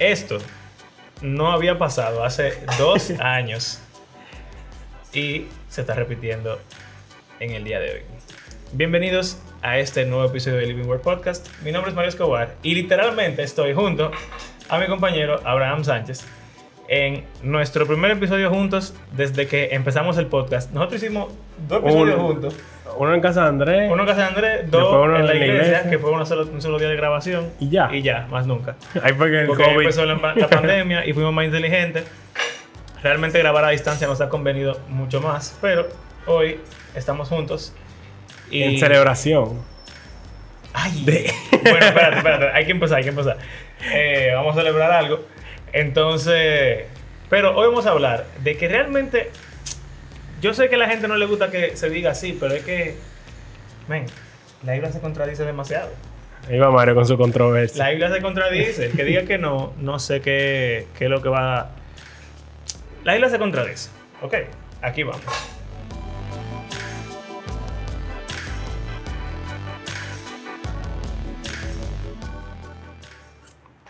Esto no había pasado hace dos años y se está repitiendo en el día de hoy. Bienvenidos a este nuevo episodio de Living World Podcast. Mi nombre es Mario Escobar y literalmente estoy junto a mi compañero Abraham Sánchez en nuestro primer episodio juntos desde que empezamos el podcast. Nosotros hicimos dos episodios Un- juntos. Uno en casa de Andrés. Uno en casa de Andrés, dos uno en la en la iglesia, iglesia. que fue uno solo- un solo día de grabación. Y ya. Y ya, más nunca. Ahí fue que el Porque COVID. empezó la, la pandemia y fuimos más inteligentes. Realmente grabar a distancia nos ha convenido mucho más, pero hoy estamos juntos. Y... En celebración. Ay, De- Bueno, espérate, espérate, hay que empezar, hay que empezar. Eh, vamos a celebrar algo. Entonces, pero hoy vamos a hablar de que realmente, yo sé que a la gente no le gusta que se diga así, pero es que, ven, la Biblia se contradice demasiado. Ahí va Mario con su controversia. La Biblia se contradice. El que diga que no, no sé qué, qué es lo que va a... La Biblia se contradice. Ok, aquí vamos.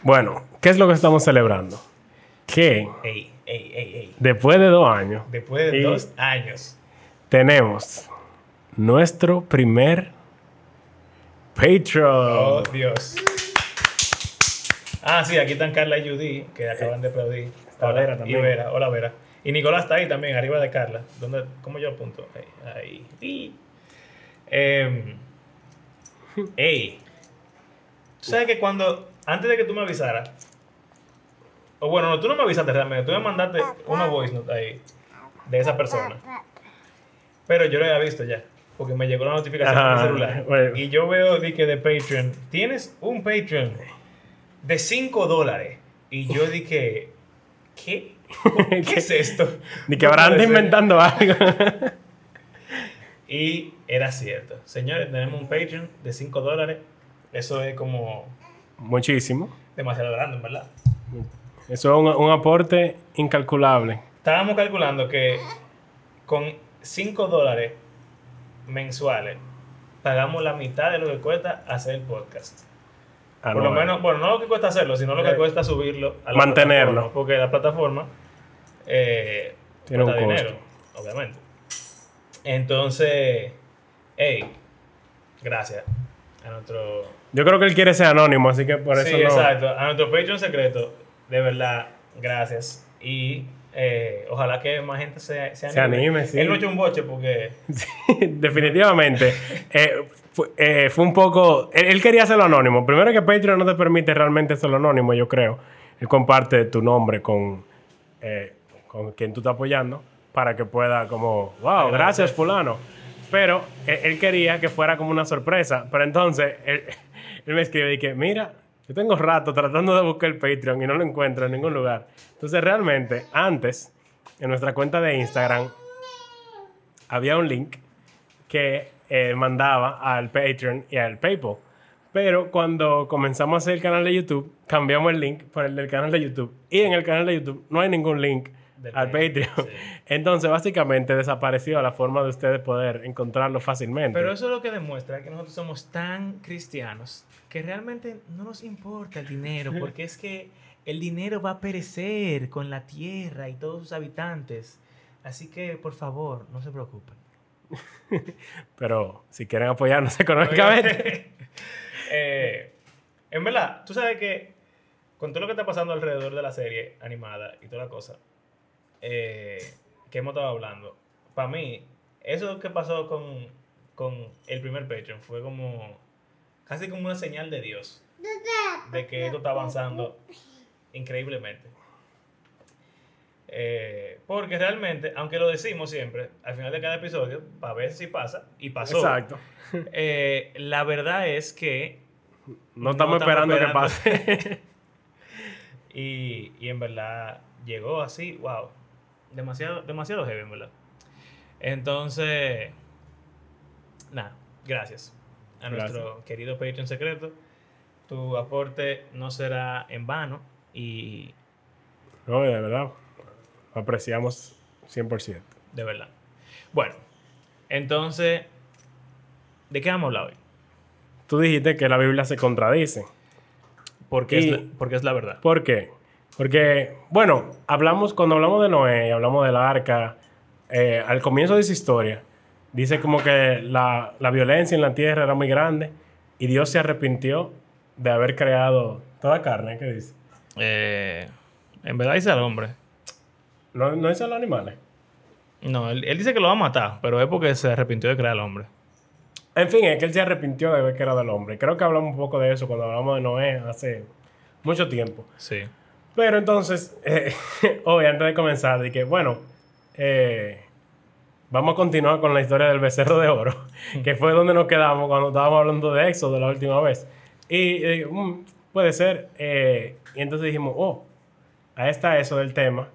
Bueno, ¿qué es lo que estamos celebrando? Que ey, ey, ey. después de dos años Después de dos años. tenemos nuestro primer Patreon. Oh, Dios. Ah, sí, aquí están Carla y Judy, que acaban de aplaudir. Hola, Vera también. Y Vera, hola Vera. Y Nicolás está ahí también, arriba de Carla. ¿Dónde, ¿Cómo yo apunto? Ahí. ahí. Em, ey. Tú sabes que cuando, antes de que tú me avisaras, o bueno, no, tú no me avisaste realmente, tú me mandaste una voice note ahí de esa persona. Pero yo lo había visto ya, porque me llegó la notificación Ajá, en mi celular. bueno. Y yo veo di que de Patreon, tienes un Patreon de 5 dólares. Y yo dije, ¿qué? ¿Qué es esto? Ni que habrán inventando algo. Y era cierto. Señores, tenemos un Patreon de 5 dólares. Eso es como Muchísimo. demasiado grande, en verdad. Eso es un, un aporte incalculable. Estábamos calculando que con 5 dólares mensuales pagamos la mitad de lo que cuesta hacer el podcast. Ah, Por no, lo menos, bueno, no lo que cuesta hacerlo, sino lo que Eh, cuesta subirlo a la mantenerlo. Porque la plataforma eh, Tiene un costo. dinero, obviamente. Entonces, hey, gracias a nuestro. Yo creo que él quiere ser anónimo, así que por eso sí, no. exacto. A nuestro Patreon secreto, de verdad, gracias. Y eh, ojalá que más gente se, se anime. Se anime, sí. Él no echó un boche porque. Definitivamente. Eh, fue, eh, fue un poco. Él, él quería hacerlo anónimo. Primero que Patreon no te permite realmente hacerlo anónimo, yo creo. Él comparte tu nombre con, eh, con quien tú estás apoyando para que pueda, como, wow, gracias, Fulano. Pero él, él quería que fuera como una sorpresa. Pero entonces él, él me escribe y que, mira, yo tengo rato tratando de buscar el Patreon y no lo encuentro en ningún lugar. Entonces, realmente, antes, en nuestra cuenta de Instagram, había un link que eh, mandaba al Patreon y al PayPal. Pero cuando comenzamos a hacer el canal de YouTube, cambiamos el link por el del canal de YouTube. Y en el canal de YouTube no hay ningún link Del al Patreon, Patreon. sí. Entonces, básicamente desapareció la forma de ustedes poder encontrarlo fácilmente. Pero eso es lo que demuestra que nosotros somos tan cristianos que realmente no nos importa el dinero, porque es que el dinero va a perecer con la tierra y todos sus habitantes. Así que, por favor, no se preocupen. Pero si quieren apoyarnos económicamente, Eh, en verdad, tú sabes que con todo lo que está pasando alrededor de la serie animada y toda la cosa eh, que hemos estado hablando, para mí, eso que pasó con, con el primer Patreon fue como casi como una señal de Dios de que esto está avanzando increíblemente. Eh, porque realmente, aunque lo decimos siempre, al final de cada episodio, para ver si pasa, y pasó. exacto. Eh, la verdad es que No estamos esperando que pase. y, y en verdad llegó así, wow. Demasiado, demasiado heavy, en verdad. Entonces, nada, gracias a nuestro querido Patreon secreto. Tu aporte no será en vano y no, de verdad. Apreciamos 100%. de verdad. Bueno, entonces, ¿de qué vamos a hablar hoy? Tú dijiste que la Biblia se contradice. Porque, es, la, porque es la verdad. ¿Por qué? Porque, bueno, hablamos, cuando hablamos de Noé, hablamos del arca, eh, al comienzo de esa historia, dice como que la, la violencia en la tierra era muy grande y Dios se arrepintió de haber creado toda carne, ¿qué dice? Eh, en verdad dice al hombre. No, no dice a los animales. No, él, él dice que lo va a matar, pero es porque se arrepintió de crear al hombre. En fin, es que él se arrepintió de ver que era del hombre. Creo que hablamos un poco de eso cuando hablamos de Noé hace mucho tiempo. Sí. Pero entonces, eh, hoy antes de comenzar, dije, bueno, eh, vamos a continuar con la historia del becerro de oro, que fue donde nos quedamos cuando estábamos hablando de Éxodo la última vez. Y eh, mm, puede ser. eh, y entonces dijimos, oh, ahí está eso del tema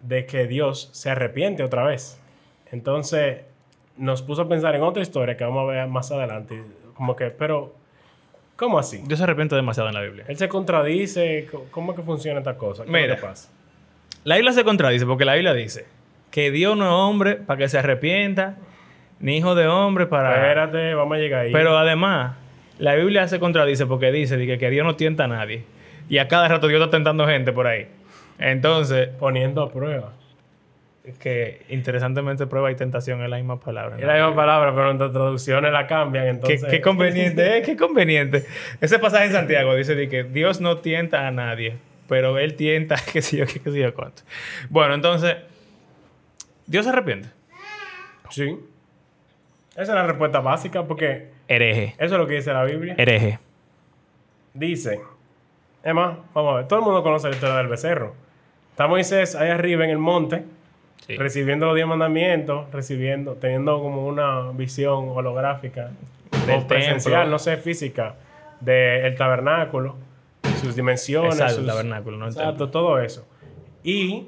de que Dios se arrepiente otra vez. Entonces nos puso a pensar en otra historia que vamos a ver más adelante. Como que, pero, ¿cómo así? Dios se arrepiente demasiado en la Biblia. Él se contradice. ¿Cómo es que funciona esta cosa? ¿Qué Mira. pasa? La Biblia se contradice porque la Biblia dice que Dios no es hombre para que se arrepienta, ni hijo de hombre para... Espérate, vamos a llegar ahí. Pero además, la Biblia se contradice porque dice que, que Dios no tienta a nadie. Y a cada rato Dios está tentando gente por ahí. Entonces, Poniendo a prueba. Que interesantemente prueba y tentación es la misma palabra. Es ¿no? la misma palabra, pero nuestras traducciones la cambian, Qué, entonces... qué conveniente, ¿eh? Qué conveniente. Ese pasaje en Santiago dice de que Dios no tienta a nadie, pero Él tienta, qué sé yo, qué, qué sé yo cuánto. Bueno, entonces, Dios se arrepiente. Sí. Esa es la respuesta básica, porque Hereje. eso es lo que dice la Biblia. Hereje. Dice... Es más, vamos a ver. Todo el mundo conoce la historia del becerro. Está Moisés ahí arriba en el monte, Sí. recibiendo los diez mandamientos, recibiendo, teniendo como una visión holográfica Del o presencial, templo. no sé, física, del tabernáculo, sus dimensiones, Exacto, sus- tabernáculo, no el Exacto, templo. todo eso. Y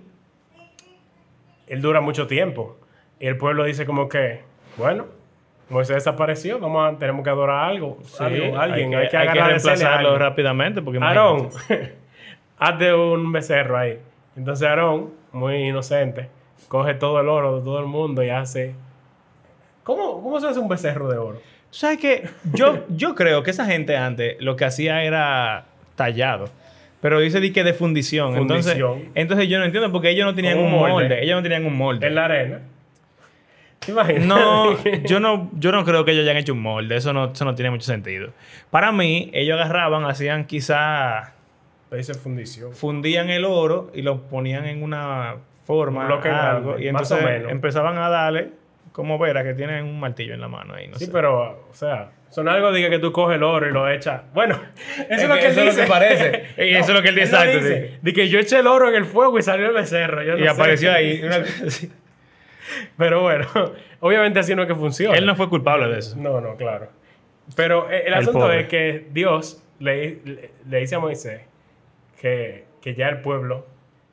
él dura mucho tiempo. Y el pueblo dice como que, bueno, Moisés desapareció, vamos a, tenemos que adorar algo, Sí, algo, alguien, hay que, hay que agarrarle a reemplazarlo rápidamente porque Aarón, hazte un becerro ahí. Entonces Aarón, muy inocente, coge todo el oro de todo el mundo y hace... ¿Cómo, cómo se hace un becerro de oro? ¿Sabes qué? Yo, yo creo que esa gente antes lo que hacía era tallado. Pero dice di que de fundición. Entonces, Fundición. entonces yo no entiendo porque ellos no tenían un molde. molde. Ellos no tenían un molde. En la arena. ¿Te imaginas? No, yo no, yo no creo que ellos hayan hecho un molde. Eso no, eso no tiene mucho sentido. Para mí, ellos agarraban, hacían quizá, dice fundición. fundían el oro y lo ponían en una forma, algo, grande, y entonces empezaban a darle, como vera, que tienen un martillo en la mano ahí. No Sí, sé. pero, o sea, son algo diga que tú coges el oro y lo echas. Bueno, eso es, lo que él eso lo que parece. Y eso es lo que él dice, exacto, dice. De que yo eché el oro en el fuego y salió el becerro. Yo no y sé. apareció ahí. una. Pero bueno, obviamente así no es que funciona. Él no fue culpable de eso. No, no, claro. Pero eh, el, El asunto pobre. es que Dios le, le- le dice a Moisés que, que ya el pueblo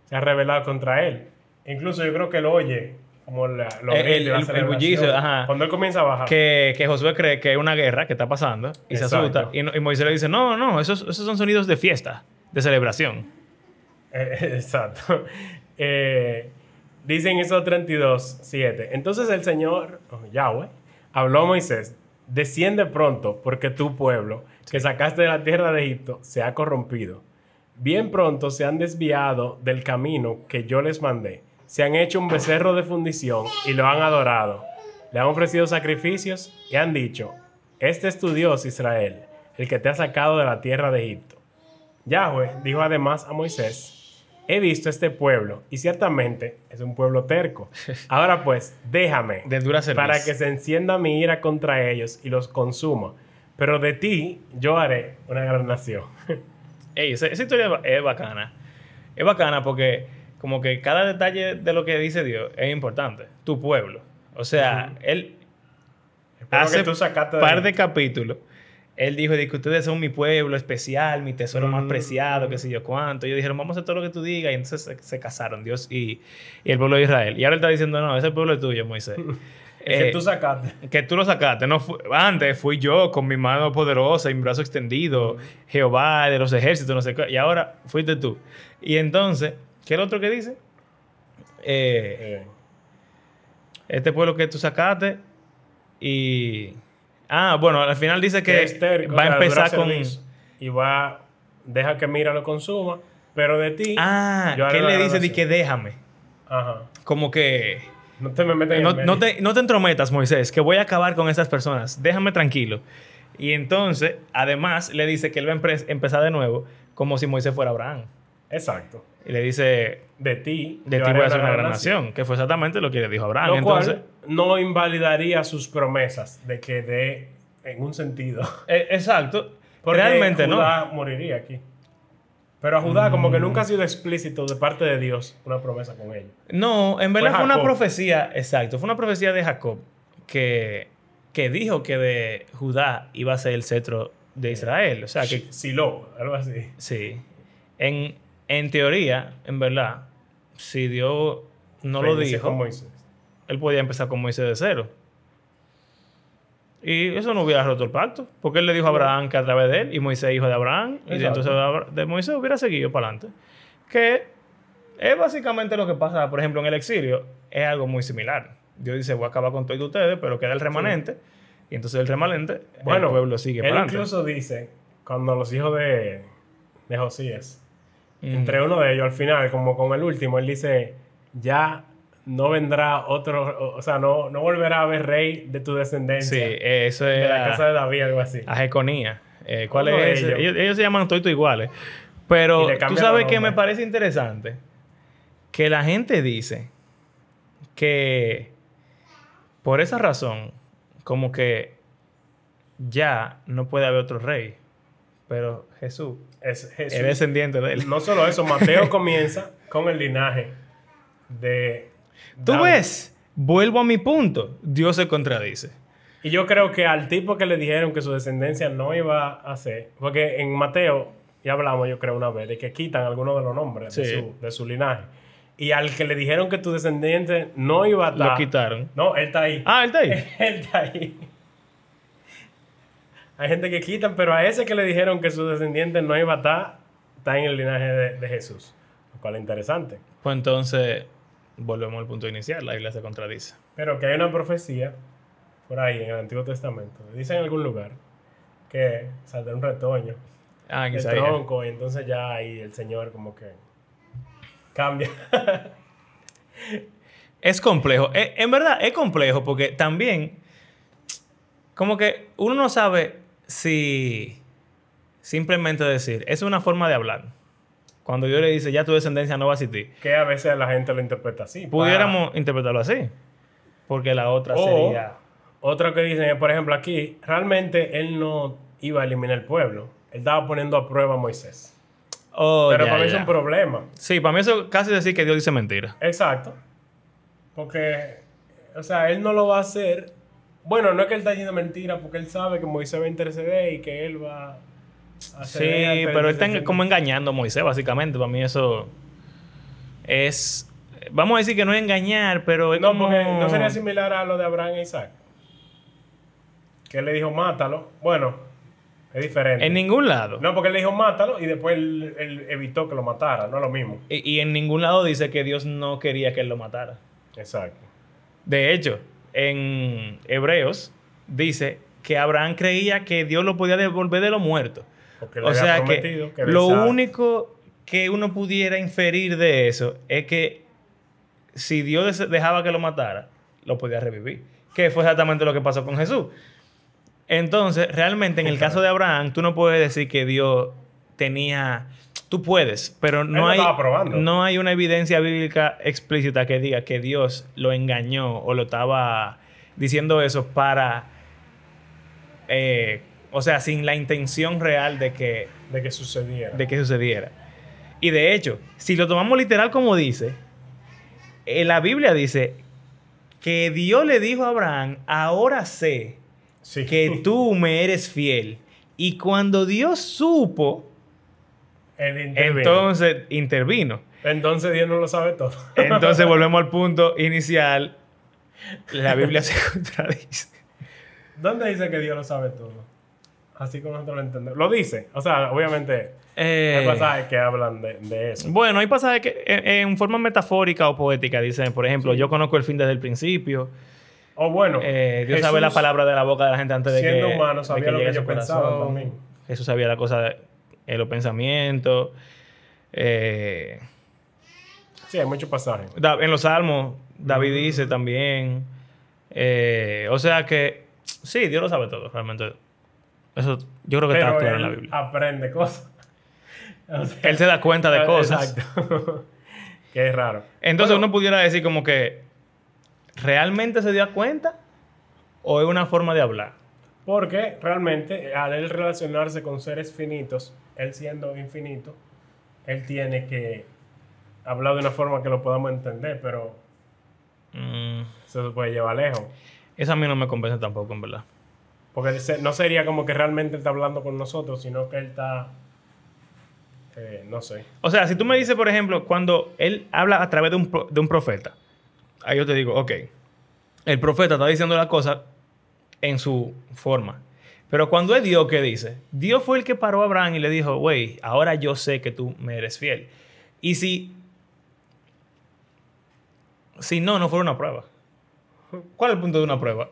se ha rebelado contra él. Incluso yo creo que lo oye como la, los El- gritos y el- la el bullicio, ajá. Cuando él comienza a bajar. Que, que Josué cree que es una guerra que está pasando y se Exacto. asusta. Y, y Moisés le dice: No, no, esos, esos son sonidos de fiesta, de celebración. Eh, exacto. Eh, dicen esos 32, 7. Entonces el Señor, oh, Yahweh, habló a Moisés, desciende pronto, porque tu pueblo, que sacaste de la tierra de Egipto, se ha corrompido. Bien pronto se han desviado del camino que yo les mandé. Se han hecho un becerro de fundición y lo han adorado. Le han ofrecido sacrificios y han dicho, este es tu Dios Israel, el que te ha sacado de la tierra de Egipto. Yahweh dijo además a Moisés, he visto este pueblo y ciertamente es un pueblo terco. Ahora pues, déjame De dura para que se encienda mi ira contra ellos y los consuma. Pero de ti yo haré una gran nación. Ey, esa, esa historia es bacana. Es bacana porque, como que cada detalle de lo que dice Dios es importante. Tu pueblo. O sea, él Espero hace de par de capítulos. Él dijo que ustedes son mi pueblo especial, mi tesoro más Mm. preciado, qué sé yo cuánto. Ellos dijeron, vamos a hacer todo lo que tú digas. Y entonces se, se casaron, Dios y, y el pueblo de Israel. Y ahora él está diciendo, no, ese pueblo es tuyo, Moisés. El que Eh, tú sacaste. que tú lo sacaste. No fu- antes fui yo con mi mano poderosa y mi brazo extendido, Jehová de los ejércitos, no sé qué. Y ahora fuiste tú. Y entonces, ¿qué es lo otro que dice? Eh, Eh, este pueblo que tú sacaste y... Ah, bueno, al final dice que va a empezar con... Y va, deja que mira lo consuma. Pero de ti. Ah, yo que él le dice de que déjame. Ajá. Como que No te me metas no, te, no te entrometas, Moisés, que voy a acabar con estas personas. Déjame tranquilo. Y entonces, además, le dice que él va a empe- empezar de nuevo como si Moisés fuera Abraham. Exacto. Y le dice, De ti. de ti voy a hacer una gran nación, que fue exactamente lo que le dijo Abraham. Lo entonces, cual no invalidaría sus promesas de que de, en un sentido. eh, exacto. Porque Realmente no. Judá moriría aquí. Pero a Judá, como que nunca ha sido explícito de parte de Dios una promesa con ellos. No, en verdad Fue fue una profecía, exacto, fue una profecía de Jacob que, que dijo que de Judá iba a ser el cetro de Israel. O sea que Silo, algo así. sí. En, en teoría, en verdad, si Dios no lo dijo, él podía empezar con Moisés de cero. Y eso no hubiera roto el pacto, porque él le dijo a Abraham que a través de él, y Moisés hijo de Abraham, y entonces de Moisés hubiera seguido para adelante. Que es básicamente lo que pasa, por ejemplo, en el exilio, es algo muy similar. Dios dice, voy a acabar con todos ustedes, pero queda el remanente, y entonces el remanente, Bueno, el pueblo sigue él para adelante. incluso dice, cuando los hijos de, de Josías. Entre uno de ellos al final, como con el último, él dice, ya no vendrá otro, o, sea, no, no volverá a haber rey de tu Sí, descendencia. eso de es la casa de David, algo así. a Jeconía. Eh, ¿Cuál Uno de es? ellos. Ellos, ellos se llaman todos iguales. Pero tú sabes que me parece interesante que la gente dice que por esa razón, como que ya no puede haber otro rey. Pero Jesús Es Jesús. es descendiente de él. No solo eso, Mateo comienza con el linaje de... ¿Tú ves? Vuelvo a mi punto. Dios se contradice. Y yo creo que al tipo que le dijeron que su descendencia no iba a ser, porque en Mateo, ya hablamos yo creo una vez, de que quitan algunos de los nombres de, su, de su linaje. Y al que le dijeron que tu descendiente no iba a estar... Lo quitaron. No, él está ahí. Ah, él está ahí. él está ahí. Hay gente que quitan, pero a ese que le dijeron que su descendiente no iba a estar, está en el linaje de, de Jesús. Lo cual es interesante. Pues entonces, volvemos al punto inicial. La Biblia se contradice. Pero que hay una profecía por ahí en el Antiguo Testamento. Dice en algún lugar que saldrá un retoño Ah, Isaías. tronco y entonces ya ahí el Señor como que cambia. Es complejo. Eh, en verdad, es complejo porque también, como que uno no sabe si simplemente decir, es una forma de hablar. Cuando Dios le dice, ya tu descendencia no va a existir. que a veces la gente lo interpreta así. Pudiéramos interpretarlo así. Porque la otra O- sería... Otro que dicen, por ejemplo, aquí, realmente él no iba a eliminar el pueblo. Él estaba poniendo a prueba a Moisés. Oh, Pero ya, para mí ya. es un problema. Sí, para mí eso casi decir que Dios dice mentira. Exacto. Porque, o sea, él no lo va a hacer. Bueno, no es que él está diciendo mentira, porque él sabe que Moisés va a interceder y que él va a Sí, ante la pero él está como engañando a Moisés, básicamente. Para mí eso es... Vamos a decir que no es engañar, pero es No, como... porque no sería similar a lo de Abraham e Isaac. Que él le dijo, mátalo. Bueno, es diferente. En ningún lado. No, porque él le dijo, mátalo y después él, él evitó que lo matara. No es lo mismo. Y, y en ningún lado dice que Dios no quería que él lo matara. Exacto. De hecho, en Hebreos dice que Abraham creía que Dios lo podía devolver de los muertos. O sea que, que lo único que uno pudiera inferir de eso es que si Dios dejaba que lo matara, lo podía revivir. Que fue exactamente lo que pasó con Jesús. Entonces, realmente en el caso de Abraham, tú no puedes decir que Dios tenía... Tú puedes, pero no hay, no hay una evidencia bíblica explícita que diga que Dios lo engañó o lo estaba diciendo eso para... eh, o sea, sin la intención real de que, De que sucediera. de que sucediera. Y de hecho, si lo tomamos literal como dice, en la Biblia dice que Dios le dijo a Abraham, ahora sé Sí. que tú me eres fiel. Y cuando Dios supo, Intervino. entonces intervino. Entonces Dios no lo sabe todo. Entonces volvemos al punto inicial. La Biblia se contradice. ¿Dónde dice que Dios lo sabe todo? Así como nosotros lo entendemos. Lo dice. O sea, obviamente Eh, hay pasajes que hablan de, de eso. bueno, hay pasajes que en, en forma metafórica o poética dicen, por ejemplo, yo conozco el fin desde el principio. O bueno, Eh, Dios Jesús, sabe la palabra de la boca de la gente antes de que siendo humano, sabía lo que a su ellos pensaban corazón. también. Jesús sabía la cosa de, de los pensamientos. Eh, Sí, hay muchos pasajes. En los Salmos, David dice también. eh, o sea que, sí, Dios lo sabe todo, realmente. Eso yo creo que está claro en la Biblia. aprende cosas. O sea, Él se da cuenta de cosas. Exacto. que es raro. Entonces Bueno, uno pudiera decir como que, ¿realmente se dio cuenta? ¿O es una forma de hablar? Porque realmente al él relacionarse con seres finitos, él siendo infinito, él tiene que hablar de una forma que lo podamos entender, pero Mm, eso se puede llevar lejos. eso a mí no me convence tampoco, en verdad. Porque no sería como que realmente está hablando con nosotros, sino que él está, eh, no sé. O sea, si tú me dices, por ejemplo, cuando él habla a través de un, pro- de un profeta, ahí yo te digo, ok, el profeta está diciendo la cosa en su forma. Pero cuando es Dios que dice, Dios fue el que paró a Abraham y le dijo, güey, ahora yo sé que tú me eres fiel. Y si, si no, no fuera una prueba. ¿Cuál es el punto de una prueba?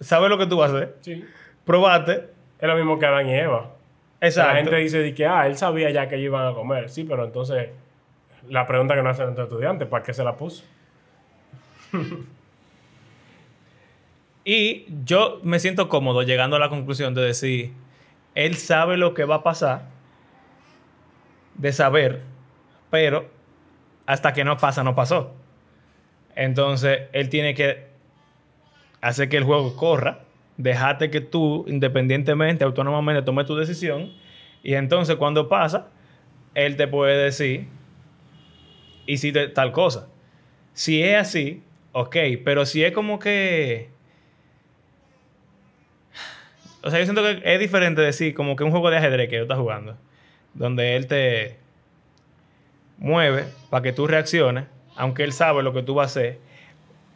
¿Sabes lo que tú vas a hacer? Sí. Probate. Es lo mismo que Adán y Eva. Exacto. La gente dice de que, ah, él sabía ya que ellos iban a comer. Sí, pero entonces, la pregunta que nos hacen nuestros estudiantes, ¿para qué se la puso? Y yo me siento cómodo llegando a la conclusión de decir, él sabe lo que va a pasar, de saber, pero hasta que no pasa, no pasó. Entonces, él tiene que hacer que el juego corra, dejarte que tú, independientemente, autónomamente, tomes tu decisión, y entonces cuando pasa, él te puede decir, hiciste tal cosa. Si es así, ok, pero si es como que... O sea, yo siento que es diferente decir como que un juego de ajedrez que yo estás jugando, donde él te mueve para que tú reacciones, aunque él sabe lo que tú vas a hacer,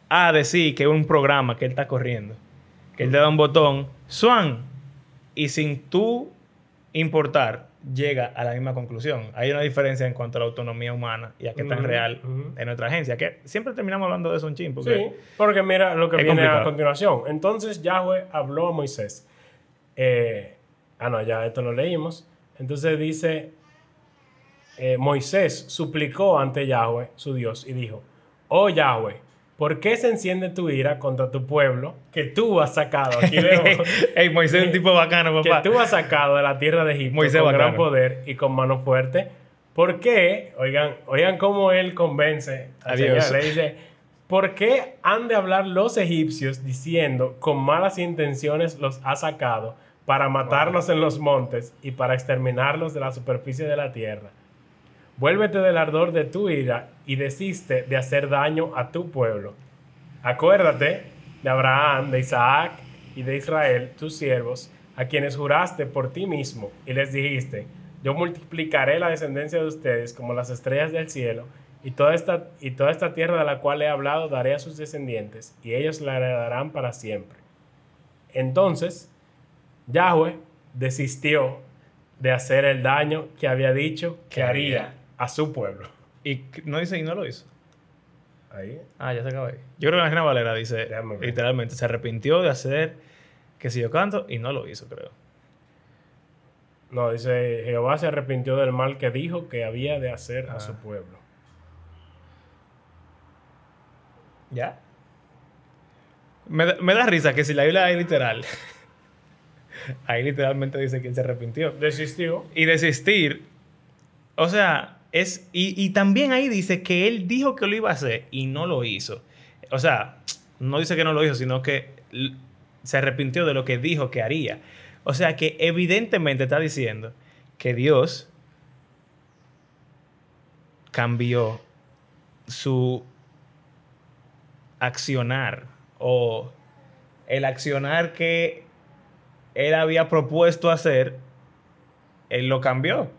a decir que es un programa que él está corriendo, que él te da un botón, Swan, y sin tú importar, llega a la misma conclusión. Hay una diferencia en cuanto a la autonomía humana y a qué tan real ujú. en nuestra agencia, que siempre terminamos hablando de eso un chin, porque Sí, porque mira lo que viene a continuación. Entonces Yahweh habló a Moisés. Eh, ah, no, ya esto lo leímos. Entonces dice, eh, Moisés suplicó ante Yahweh, su Dios, y dijo, oh Yahweh, ¿por qué se enciende tu ira contra tu pueblo que tú has sacado? Aquí veo Ey, Moisés es un tipo bacano, que papá. tú has sacado de la tierra de Egipto Moisés con gran bacano. poder y con mano fuerte. ¿Por qué? Oigan, oigan cómo él convence al Adiós. Señor. Le dice, ¿por qué han de hablar los egipcios diciendo con malas intenciones los ha sacado para matarlos en los montes y para exterminarlos de la superficie de la tierra? Vuélvete del ardor de tu ira y desiste de hacer daño a tu pueblo. Acuérdate de Abraham, de Isaac y de Israel, tus siervos, a quienes juraste por ti mismo y les dijiste, yo multiplicaré la descendencia de ustedes como las estrellas del cielo y toda esta, y toda esta tierra de la cual he hablado daré a sus descendientes y ellos la heredarán para siempre. Entonces, Yahweh desistió de hacer el daño que había dicho que haría a su pueblo. Y no dice y no lo hizo. Ahí. Ah, ya se acabó ahí. Yo creo que la Reina Valera dice, literalmente, se arrepintió de hacer que si yo canto y no lo hizo, creo. No, dice, Jehová se arrepintió del mal que dijo que había de hacer a Ah. su pueblo. ¿Ya? Me, da- me da risa que si la Biblia es literal, ahí literalmente dice que él se arrepintió. Desistió. Y desistir, o sea, es. Y, y también ahí dice que él dijo que lo iba a hacer y no lo hizo. O sea, no dice que no lo hizo, sino que se arrepintió de lo que dijo que haría. O sea, que evidentemente está diciendo que Dios cambió su accionar o el accionar que él había propuesto hacer, él lo cambió.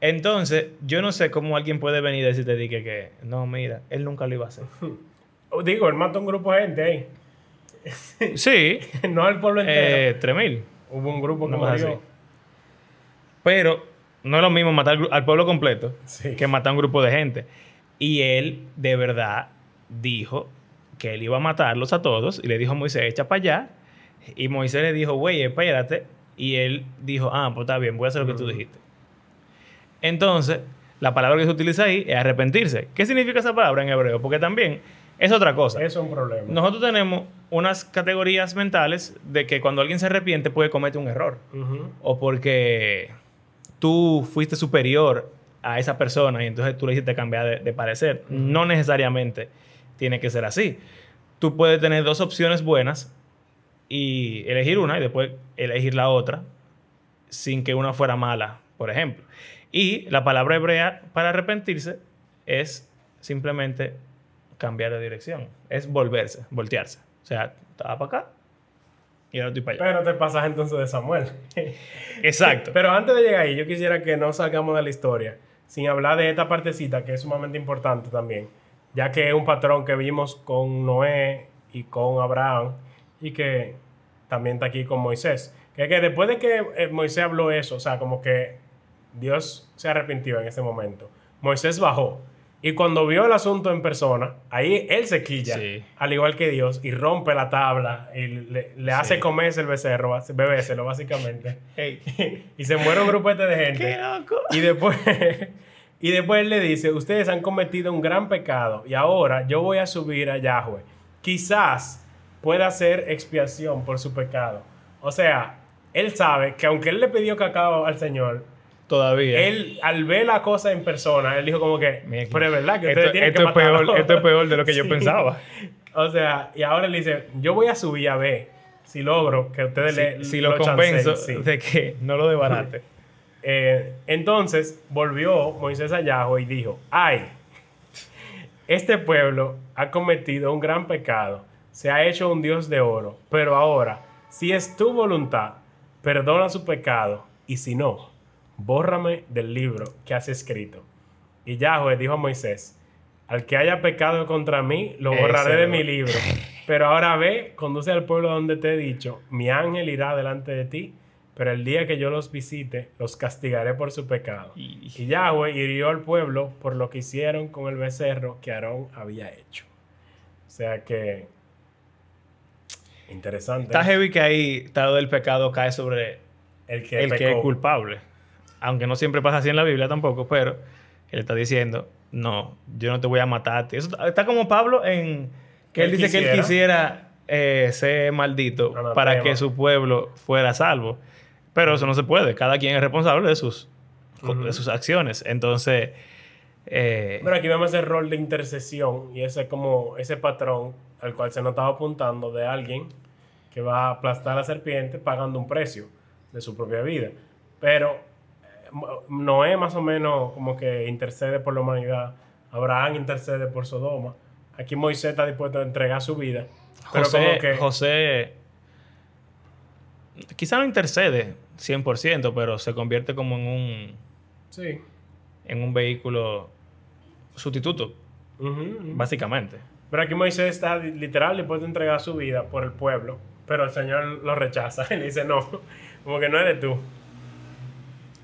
Entonces, yo no sé cómo alguien puede venir y decirte que, que no, mira, él nunca lo iba a hacer. Oh, Digo, él mató a un grupo de gente ahí. Sí, no al pueblo entero. eh, 3000. Hubo un grupo que no murió. Pero no es lo mismo matar al pueblo completo Sí. que matar a un grupo de gente. Y él, de verdad, dijo que él iba a matarlos a todos y le dijo a Moisés, echa para allá. Y Moisés le dijo, güey, espérate. Y él dijo, ah, pues está bien, voy a hacer lo que tú dijiste. Entonces, la palabra que se utiliza ahí es arrepentirse. ¿Qué significa esa palabra en hebreo? Porque también es otra cosa. Eso es un problema. Nosotros tenemos unas categorías mentales de que cuando alguien se arrepiente puede cometer un error. O porque tú fuiste superior a esa persona y entonces tú le hiciste cambiar de, de parecer. No necesariamente tiene que ser así. Tú puedes tener dos opciones buenas y elegir una y después elegir la otra sin que una fuera mala, por ejemplo. Y la palabra hebrea para arrepentirse es simplemente cambiar de dirección. Es volverse, voltearse. O sea, estaba para acá y ahora estoy para allá. Pero te pasas entonces de Samuel. Exacto. Pero antes de llegar ahí, yo quisiera que no salgamos de la historia sin hablar de esta partecita que es sumamente importante también, ya que es un patrón que vimos con Noé y con Abraham y que también está aquí con Moisés. Que, que después de que eh, Moisés habló eso, o sea, como que Dios se arrepintió en ese momento, Moisés bajó. Y cuando vio el asunto en persona, ahí él se quilla, Sí. al igual que Dios, y rompe la tabla y le, le hace Sí. comerse el becerro, bebéselo básicamente. Hey. y se muere un grupete de gente. ¡Qué loco! Y después, y después él le dice, ustedes han cometido un gran pecado y ahora yo voy a subir a Yahweh. Quizás pueda hacer expiación por su pecado. O sea, él sabe que aunque él le pidió cacao al Señor, Todavía. él al ver la cosa en persona, él dijo como que, pero es verdad que esto, ustedes tienen esto que es peor, matarlo". esto es peor de lo que yo Sí. pensaba. O sea, y ahora él dice, yo voy a subir a ver si logro que ustedes Si, le si lo chanceen". convenzo Sí. de que no lo debarate. Eh, entonces volvió Moisés a Yahweh y dijo, ay, este pueblo ha cometido un gran pecado, se ha hecho un Dios de oro, pero ahora, si es tu voluntad, perdona su pecado, y si no, bórrame del libro que has escrito. Y Yahweh dijo a Moisés, al que haya pecado contra mí, lo Ese borraré de mi libro. Pero ahora ve, conduce al pueblo donde te he dicho, mi ángel irá delante de ti, pero el día que yo los visite, los castigaré por su pecado. Y- Y Yahweh hirió al pueblo por lo que hicieron con el becerro que Aarón había hecho. O sea que... Interesante. Está heavy que ahí todo el pecado cae sobre el que, el que pecó. es culpable. Aunque no siempre pasa así en la Biblia tampoco, pero él está diciendo, no, yo no te voy a matarte. Eso está- como Pablo en que él, Él dice que él quisiera eh, ser maldito Anatema. para que su pueblo fuera salvo. Pero eso no se puede. Cada quien es responsable de sus, Ujú. de sus acciones. Entonces, eh, Pero aquí vemos ese rol de intercesión y ese como ese patrón al cual se nos estaba apuntando de alguien que va a aplastar a la serpiente pagando un precio de su propia vida. Pero eh, Noé más o menos como que intercede por la humanidad. Abraham intercede por Sodoma. Aquí Moisés está dispuesto a entregar su vida. Pero José, como que José quizá no intercede 100%, pero se convierte como en un, sí. en un vehículo sustituto, básicamente. Pero aquí Moisés está li- literal dispuesto a entregar su vida por el pueblo, pero el Señor lo rechaza. Él dice, no, como que no eres tú.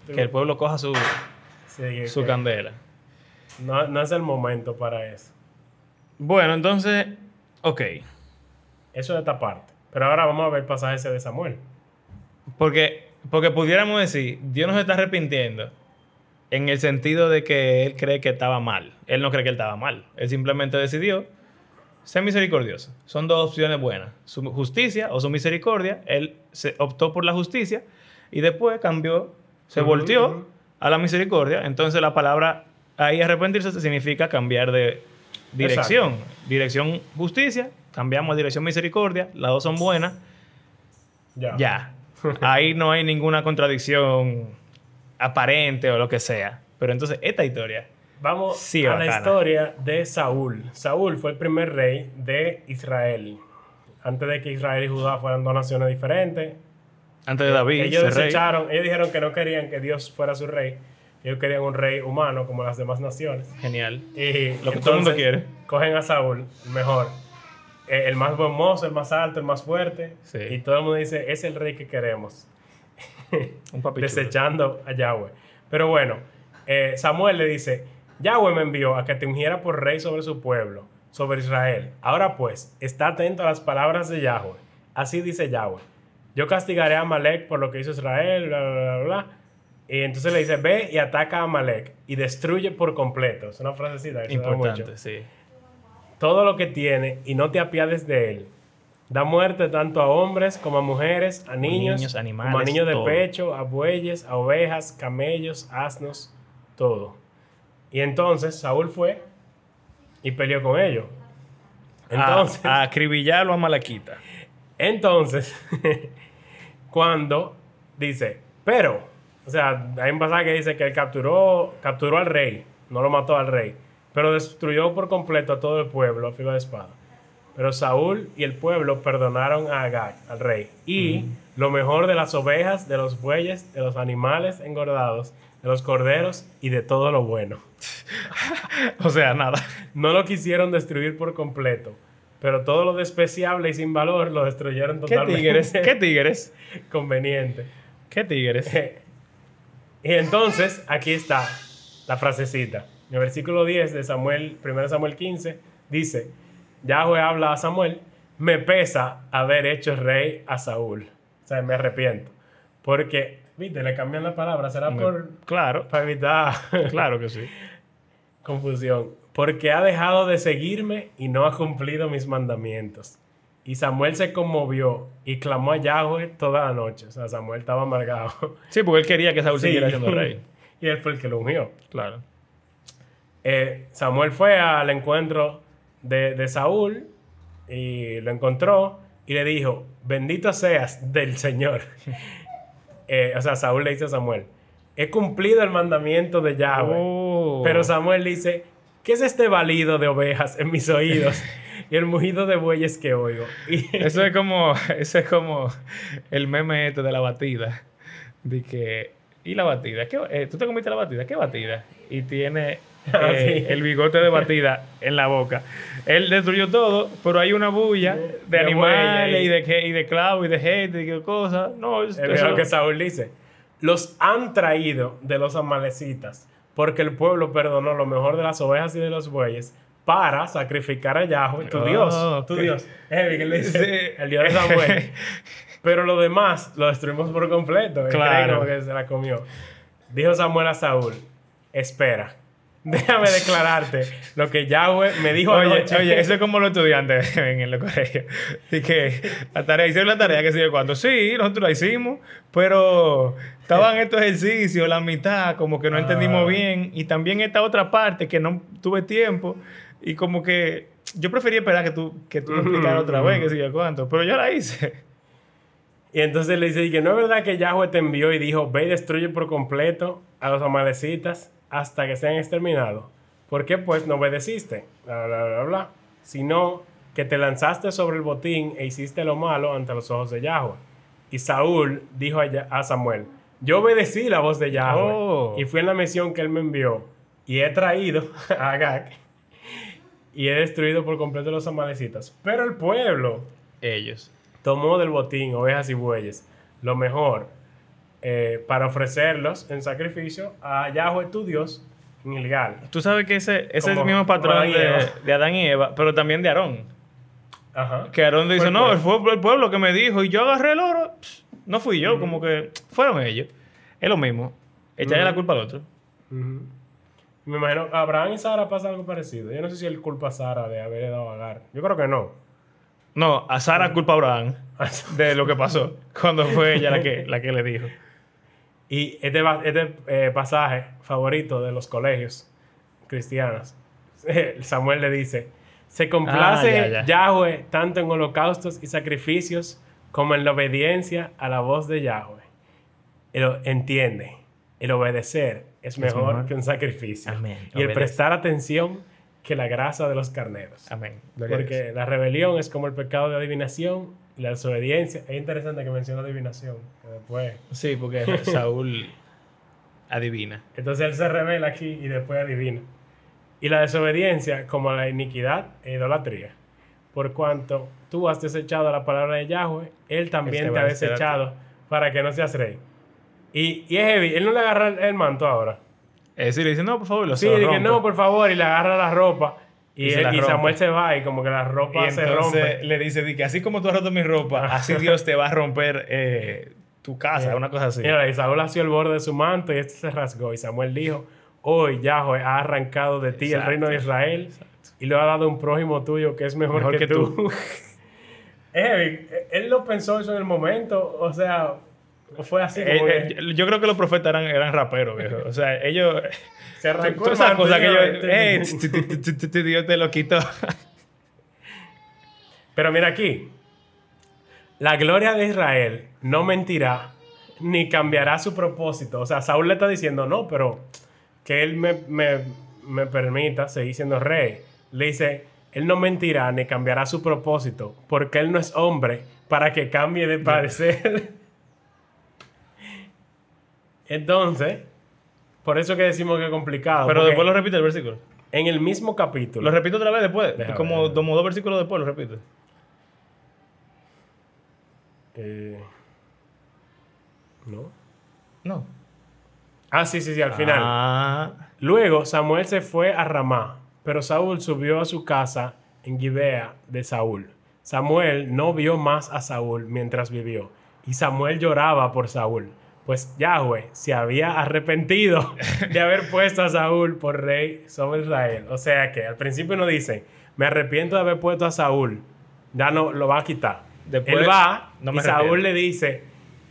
Tú- Que el pueblo coja su, Sí, su candela. no, no es el momento para eso. Bueno, entonces, ok. Eso de esta parte. Pero ahora vamos a ver el pasaje ese de Samuel. Porque, porque pudiéramos decir, Dios no se está arrepintiendo en el sentido de que Él cree que estaba mal. Él no cree que Él estaba mal. Él simplemente decidió ser misericordioso. Son dos opciones buenas. Su justicia o su misericordia. Él se optó por la justicia y después cambió, se Ujú, volteó ujú. a la misericordia. Entonces la palabra ahí arrepentirse significa cambiar de dirección. Dirección justicia, cambiamos a dirección misericordia. Las dos son buenas. Ya. Ya. Ahí no hay ninguna contradicción aparente o lo que sea. Pero entonces, esta historia. Vamos Sí, a la historia de Saúl. Saúl fue el primer rey de Israel. Antes de que Israel y Judá fueran dos naciones diferentes, Antes de David, ellos ser rey. desecharon, ellos dijeron que no querían que Dios fuera su rey. Ellos querían un rey humano como las demás naciones. Genial. Y Lo que todo el mundo quiere. Cogen a Saúl, mejor. Eh, el más hermoso, el más alto, el más fuerte. Sí. Y todo el mundo dice, es el rey que queremos. Un desechando a Yahweh. Pero bueno, eh, Samuel le dice, Yahweh me envió a que te ungiera por rey sobre su pueblo, sobre Israel. Ahora pues, está atento a las palabras de Yahweh. Así dice Yahweh. Yo castigaré a Malek por lo que hizo Israel, bla, bla, bla, bla. Y entonces le dice, ve y ataca a Amalek y destruye por completo. Es una frasecita que da mucho. Importante, sí. Todo lo que tiene y no te apiades de él. Da muerte tanto a hombres como a mujeres, a niños, niños, animales, como a niños de todo. pecho, a bueyes, a ovejas, camellos, asnos, todo. Y entonces Saúl fue y peleó con ellos. Entonces, a, a acribillarlo a Malaquita. entonces, cuando dice, pero, o sea, hay un pasaje que dice que él capturó, capturó al rey, no lo mató al rey, pero destruyó por completo a todo el pueblo a filo de espada. Pero Saúl y el pueblo perdonaron a Agag, al rey, y lo mejor de las ovejas, de los bueyes, de los animales engordados, de los corderos y de todo lo bueno. O sea, nada. No lo quisieron destruir por completo, pero todo lo despreciable y sin valor lo destruyeron ¿Qué totalmente. tigres? ¿Qué tigres? Conveniente. ¿Qué tigres? Y entonces, aquí está la frasecita. En el versículo 10 de Samuel, 1 Samuel 15, dice, Yahweh habla a Samuel, me pesa haber hecho rey a Saúl. O sea, me arrepiento. Porque, viste, le cambian la palabra, será por, Claro, para evitar claro que sí. confusión. Porque ha dejado de seguirme y no ha cumplido mis mandamientos. Y Samuel se conmovió y clamó a Yahweh toda la noche. O sea, Samuel estaba amargado. Sí, porque él quería que Saúl Sí. siguiera siendo rey. y él fue el que lo ungió. Claro. Eh, Samuel fue al encuentro de, de Saúl y lo encontró y le dijo, bendito seas del Señor. Eh, o sea, Saúl le dice a Samuel, he cumplido el mandamiento de Yahweh. Oh. Pero Samuel dice, ¿qué es este balido de ovejas en mis oídos y el mugido de bueyes que oigo? Eso es como, eso es como el meme este de la batida. De que, ¿y la batida? ¿Qué, eh, ¿Tú te comiste la batida? ¿Qué batida? Y tiene Ah, eh, sí. el bigote de batida en la boca. Él destruyó todo, pero hay una bulla de, de animales y de, que- y de clavos y de gente y de cosas. No, es- lo que Saúl dice. Los han traído de los amalecitas, porque el pueblo perdonó lo mejor de las ovejas y de los bueyes para sacrificar a Yahweh, tu Oh, Dios. Tu. Dios. Es que le dice, Sí. el Dios de Samuel. Pero lo demás lo destruimos por completo. Claro. que se la comió. Dijo Samuel a Saúl: Espera, déjame declararte lo que Yahweh me dijo Oye, anoche. oye, eso es como los estudiantes en el colegio. Y que la tarea, hicieron la tarea, que sé yo cuánto. Sí, nosotros la hicimos, pero estaban estos ejercicios, la mitad, como que no entendimos Ah. bien. Y también esta otra parte que no tuve tiempo. Y como que yo prefería esperar que tú, que tú me explicaras otra vez, que sé yo cuánto. Pero yo la hice. Y entonces le dice que no es verdad que Yahweh te envió y dijo, ve y destruye por completo a los amalecitas hasta que sean exterminados. ¿Por qué pues no obedeciste? Bla, bla, bla, bla. Sino que te lanzaste sobre el botín e hiciste lo malo ante los ojos de Yahweh. Y Saúl dijo a, Samuel, yo obedecí la voz de Yahweh Oh. y fui en la misión que él me envió y he traído a Agag y he destruido por completo los amalecitas. Pero el pueblo Ellos. tomó del botín ovejas y bueyes lo mejor eh, para ofrecerlos en sacrificio a Yahweh tu Dios en Gilgal. Tú sabes que ese, ese es el mismo patrón Adán de, de Adán y Eva, pero también de Aarón. Ajá. Que Aarón dice, el no, pueblo. fue el pueblo que me dijo y yo agarré el oro. Pss, No fui yo, como que fueron ellos. Es lo mismo. Echarle la culpa al otro. Ujú. Me imagino, Abraham y Sara pasa algo parecido. Yo no sé si él culpa a Sara de haberle dado a Agar. Yo creo que no. No, a Sara culpa a Abraham de lo que pasó cuando fue ella la que, la que le dijo. Y este, este eh, pasaje favorito de los colegios cristianos, Samuel le dice, se complace Ah, ya, ya. Yahweh tanto en holocaustos y sacrificios como en la obediencia a la voz de Yahweh. Lo entiende, el obedecer es mejor, mejor. que un sacrificio. Amén. Y el prestar atención que la grasa de los carneros. Amén. Gloria. Porque la rebelión es como el pecado de adivinación y la desobediencia. Es interesante que menciona adivinación. que después Sí, porque Saúl adivina. Entonces él se revela aquí y después adivina. Y la desobediencia como la iniquidad e idolatría. Por cuanto tú has desechado la palabra de Yahweh, él también Este te ha desechado para que no seas rey. Y, y es heavy, él no le agarra el manto ahora. Es decir, le dice, no, por favor, lo Sí, se lo dije, rompe". no, por favor, y le agarra la ropa. Y, Y se él- la y rompe. Samuel se va y como que la Y ropa se entonces rompe. le dice, di que así como tú has roto mi ropa, así Dios te va a romper eh, tu casa, una cosa así. Mira, y Saúl hació el borde de su manto y este se rasgó. Y Samuel dijo, hoy Yahweh ha arrancado de ti el Exacto, reino de Israel y le ha dado un prójimo tuyo que es mejor, Mejor que, que tú. Eric, él no pensó eso en el momento, o sea, fue así Eh, como eh, que yo- yo creo que los profetas eran, eran raperos, viejo. O sea, ellos... se arrancó Todas esas cosas que yo- Dios te lo quitó. Pero mira aquí, la gloria de Israel no mentirá ni cambiará su propósito. O sea, Saúl le está diciendo, no, pero que él me, me- me permita seguir siendo rey. Le dice, él no mentirá ni cambiará su propósito, porque él no es hombre para que cambie de parecer. Entonces, por eso que decimos que es complicado. Pero después lo repite el versículo. en el mismo capítulo. Lo repito otra vez después. Como, ver. como dos versículos después lo repito. Eh, ¿No? No. Ah, sí, sí, sí, al final. Ah, Luego Samuel se fue a Ramá, pero Saúl subió a su casa en Gibea de Saúl. Samuel no vio más a Saúl mientras vivió, y Samuel lloraba por Saúl, pues Yahweh se había arrepentido de haber puesto a Saúl por rey sobre Israel. O sea que al principio no dice, me arrepiento de haber puesto a Saúl, ya no lo va a quitar. Después, Él va no y Saúl le dice,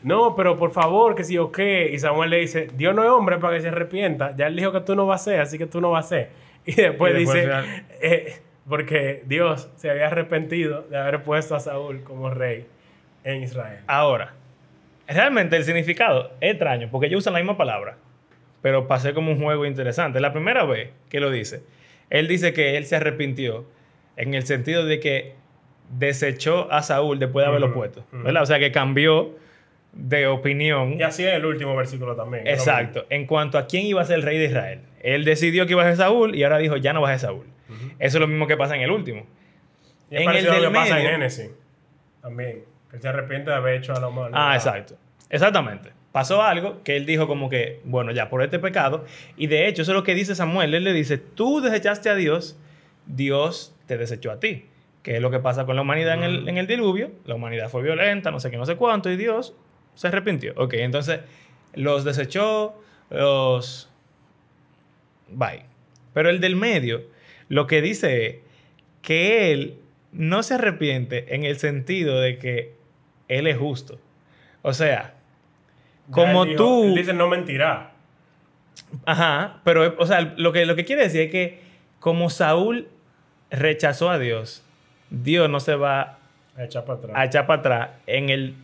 no, pero por favor, que si o qué. Y Samuel le dice, Dios no es hombre para que se arrepienta. Ya él dijo que tú no vas a ser, así que tú no vas a ser. Y después, Y después dice, eh, porque Dios se había arrepentido de haber puesto a Saúl como rey en Israel. ahora. Realmente el significado es extraño porque ellos usan la misma palabra. Pero pasé como un juego interesante. La primera vez que lo dice, él dice que él se arrepintió en el sentido de que desechó a Saúl después de haberlo puesto. ¿Verdad? O sea que cambió de opinión. Y así en el último versículo también. Exacto. En cuanto a quién iba a ser el rey de Israel. Él decidió que iba a ser Saúl y ahora dijo, ya no va a ser Saúl. Eso es lo mismo que pasa en el último. Y es En parecido el a lo del que pasa en medio- Génesis. También. Él se arrepiente de haber hecho a lo malo. Ah, exacto. Exactamente. Pasó algo que él dijo como que, bueno, ya por este pecado. Y de hecho, eso es lo que dice Samuel. Él le dice, tú desechaste a Dios, Dios te desechó a ti. Que es lo que pasa con la humanidad en, el, en el diluvio. La humanidad fue violenta, no sé qué, no sé cuánto, y Dios se arrepintió. Ok, entonces los desechó, los... Bye. Pero el del medio, lo que dice es que él no se arrepiente en el sentido de que él es justo. O sea, como dijo- tú... Él dice no mentirá. Ajá, pero, o sea, lo que, lo que quiere decir es que como Saúl rechazó a Dios, Dios no se va A echar para atrás. a echar para atrás en, el,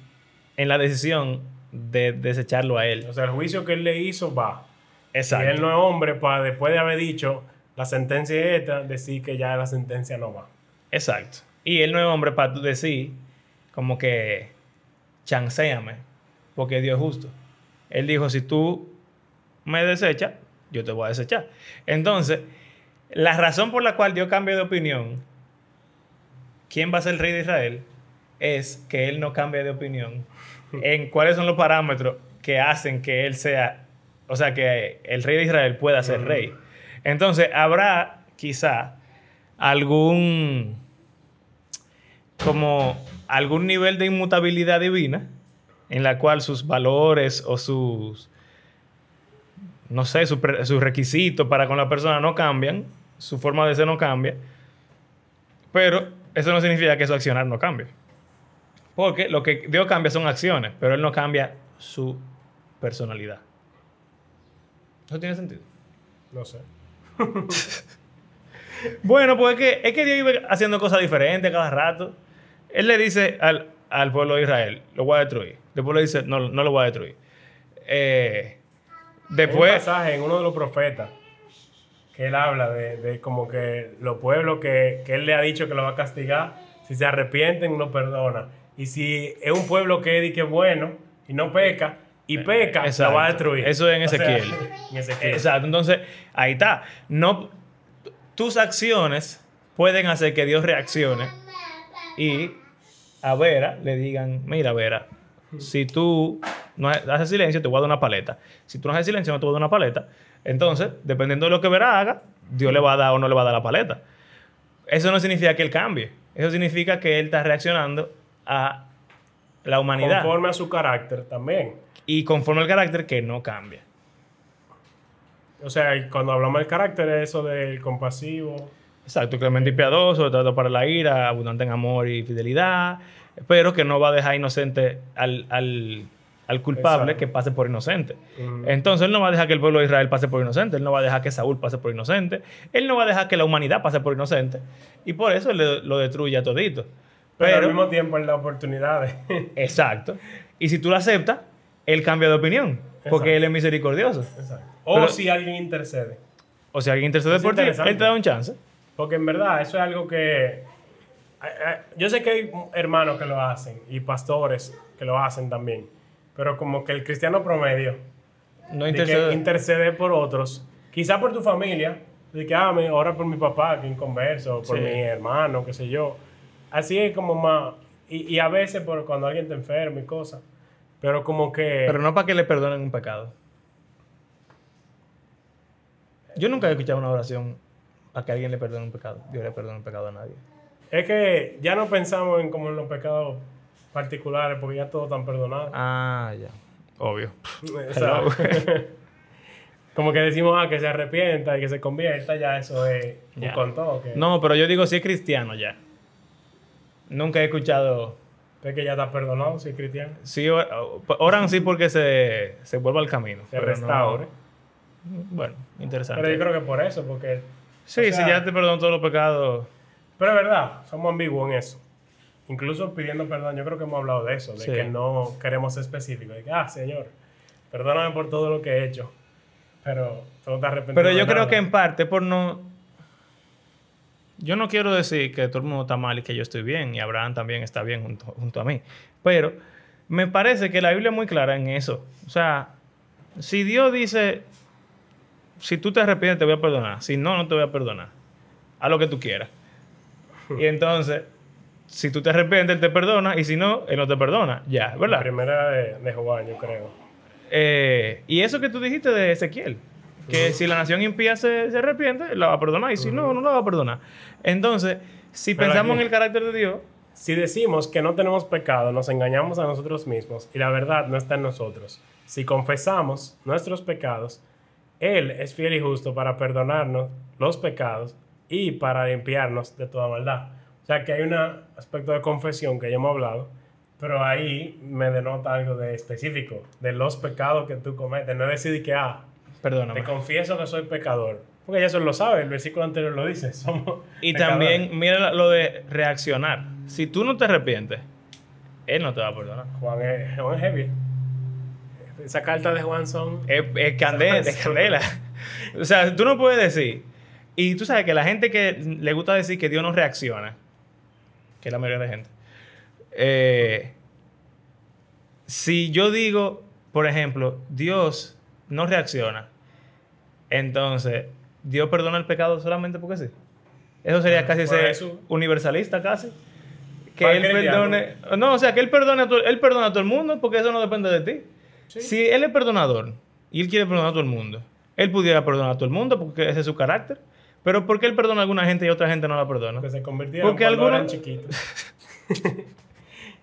en la decisión de desecharlo a él. O sea, el juicio que él le hizo va. Exacto. Y él no es hombre para después de haber dicho la sentencia es esta, decir que ya la sentencia no va. Exacto. Y él no es hombre para decir como que chanceame, porque Dios es justo. Él dijo, si tú me desechas, yo te voy a desechar. Entonces, la razón por la cual Dios cambia de opinión, quién va a ser el rey de Israel, es que él no cambia de opinión en cuáles son los parámetros que hacen que él sea, o sea, que el rey de Israel pueda ser rey. Entonces, habrá quizá algún como algún nivel de inmutabilidad divina en la cual sus valores o sus no sé, sus sus requisitos para con la persona no cambian, su forma de ser no cambia, pero eso no significa que su accionar no cambie. Porque lo que Dios cambia son acciones, pero Él no cambia su personalidad. ¿Eso tiene sentido? No sé. Bueno, pues es que, es que Dios iba haciendo cosas diferentes cada rato. Él le dice al, al pueblo de Israel, lo voy a destruir. Después le dice, no, no lo voy a destruir. Eh, Hay un después, pasaje en uno de los profetas que él habla de, de como que los pueblos que, que él le ha dicho que lo va a castigar, si se arrepienten, lo perdona. Y si es un pueblo que es que bueno y no peca, y peca, exacto. lo va a destruir. Eso es en O sea, Ezequiel. en Ezequiel. exacto, entonces ahí está. No, tus acciones pueden hacer que Dios reaccione y a Vera le digan, mira Vera, si tú no ha- haces silencio, te voy a dar una paleta. Si tú no haces silencio, no te voy a dar una paleta. Entonces, dependiendo de lo que Vera haga, Dios le va a dar o no le va a dar la paleta. Eso no significa que él cambie. Eso significa que él está reaccionando a la humanidad. Conforme a su carácter también. Y conforme al carácter que no cambia. O sea, cuando hablamos del carácter es eso del compasivo. Exacto, clemente y piadoso, trato para la ira, abundante en amor y fidelidad, pero que no va a dejar inocente al, al, al culpable Exacto. que pase por inocente. Ujú. Entonces él no va a dejar que el pueblo de Israel pase por inocente, él no va a dejar que Saúl pase por inocente, él no va a dejar que la humanidad pase por inocente, y por eso él le- lo destruye a todito. Pero, Pero, al mismo tiempo él da oportunidades. exacto. Y si tú lo aceptas, él cambia de opinión, porque Exacto. él es misericordioso. Exacto. O Pero- si alguien intercede. O sea, alguien intercede Es por ti, él te da un chance. Porque en verdad eso es algo que... Yo sé que hay hermanos que lo hacen y pastores que lo hacen también. Pero como que el cristiano promedio No que intercede. intercede por otros, quizá por tu familia, de que ah, me ora por mi papá, que inconverso, por Sí. mi hermano, qué sé yo. Así es como más... Y, y a veces por cuando alguien te enferma y cosas. Pero como que... Pero no para que le perdonen un pecado. Yo nunca he escuchado una oración para que alguien le perdone un pecado. Dios le perdone un pecado a nadie. Es que ya no pensamos en como en los pecados particulares, porque ya todos están perdonados. Ah, ya. Obvio. O sea, como que decimos, ah, que se arrepienta y que se convierta, ya eso es un Ya. con todo. Que, No, pero yo digo si es cristiano ya. Nunca he escuchado. Es que ya está perdonado, si es cristiano. Sí, or- oran sí porque se, se vuelva al camino. Se no- restaure. Bueno, interesante. Pero yo creo que por eso, porque... sí, o si sea, ya te perdonó todos los pecados. Pero es verdad, somos ambiguos en eso. Incluso pidiendo perdón, yo creo que hemos hablado de eso, de Sí. que no queremos ser específicos. De que, ah, Señor, perdóname por todo lo que he hecho. Pero tú no te Pero yo creo que en parte por no... Yo no quiero decir que todo el mundo está mal y que yo estoy bien, y Abraham también está bien junto, junto a mí. Pero me parece que la Biblia es muy clara en eso. O sea, si Dios dice, si tú te arrepientes te voy a perdonar, si no, no te voy a perdonar. A lo que tú quieras. Y entonces, si tú te arrepientes, Él te perdona, y si no, Él no te perdona. Ya, La ¿verdad? primera de, de yo creo. Eh, y eso que tú dijiste de Ezequiel, que si la nación impía se, se arrepiente, la va a perdonar, y si no, no la va a perdonar. Entonces, si Pero pensamos aquí- en el carácter de Dios, Si decimos que no tenemos pecado, nos engañamos a nosotros mismos y la verdad no está en nosotros. Si confesamos nuestros pecados, Él es fiel y justo para perdonarnos los pecados y para limpiarnos de toda maldad. O sea que hay un aspecto de confesión que ya hemos hablado, pero ahí me denota algo de específico, de los pecados que tú cometes. No decir que, ah, perdóname. te confieso que soy pecador. Porque ya eso lo sabe, el versículo anterior lo dice. Somos Y pecadores. también, mira lo de reaccionar. Si tú no te arrepientes, Él no te va a perdonar. Juan es, Juan es heavy. Esa carta de Juan son. Es, es candela, es candela. O sea, tú no puedes decir. Y tú sabes que la gente que le gusta decir que Dios no reacciona, que es la mayoría de la gente, eh, si yo digo, por ejemplo, Dios no reacciona, entonces Dios perdona el pecado solamente porque sí. Eso sería casi ser eso. universalista, casi. Que él perdone. No, o sea, que a él perdona a todo el mundo porque eso no depende de ti. Sí. Si él es perdonador y él quiere perdonar a todo el mundo, él pudiera perdonar a todo el mundo porque ese es su carácter. Pero ¿por qué él perdona a alguna gente y otra gente no la perdona? Que se convirtieron Porque cuando algunos- eran chiquitos.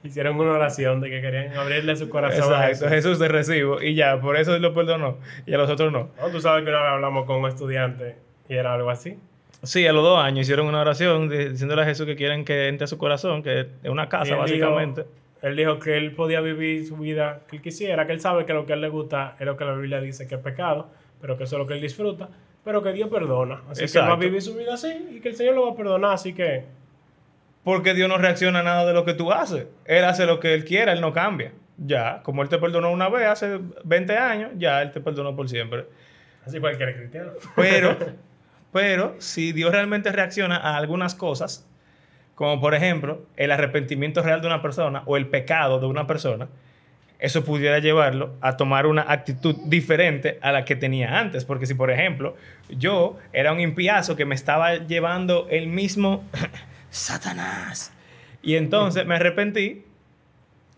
Hicieron una oración de que querían abrirle su corazón a Exacto, Jesús. Jesús de recibo y ya, por eso lo perdonó y a los otros no. No, Tú sabes que una vez hablamos con un estudiante y era algo así. Sí, a los dos años hicieron una oración di- diciéndole a Jesús que quieren que entre a su corazón, que es una casa básicamente. Dijo, él dijo que él podía vivir su vida que él quisiera, que él sabe que lo que a él le gusta es lo que la Biblia dice que es pecado, pero que eso es lo que él disfruta, pero que Dios perdona. Así que él va a vivir su vida así y que el Señor lo va a perdonar, así que Porque Dios no reacciona a nada de lo que tú haces. Él hace lo que él quiera, él no cambia. Ya, como él te perdonó una vez hace 20 años, ya él te perdonó por siempre. así cualquier cristiano. Pero, pero si Dios realmente reacciona a algunas cosas, como por ejemplo el arrepentimiento real de una persona o el pecado de una persona, eso pudiera llevarlo a tomar una actitud diferente a la que tenía antes. Porque si, por ejemplo, yo era un impiazo que me estaba llevando el mismo Satanás, y entonces me arrepentí,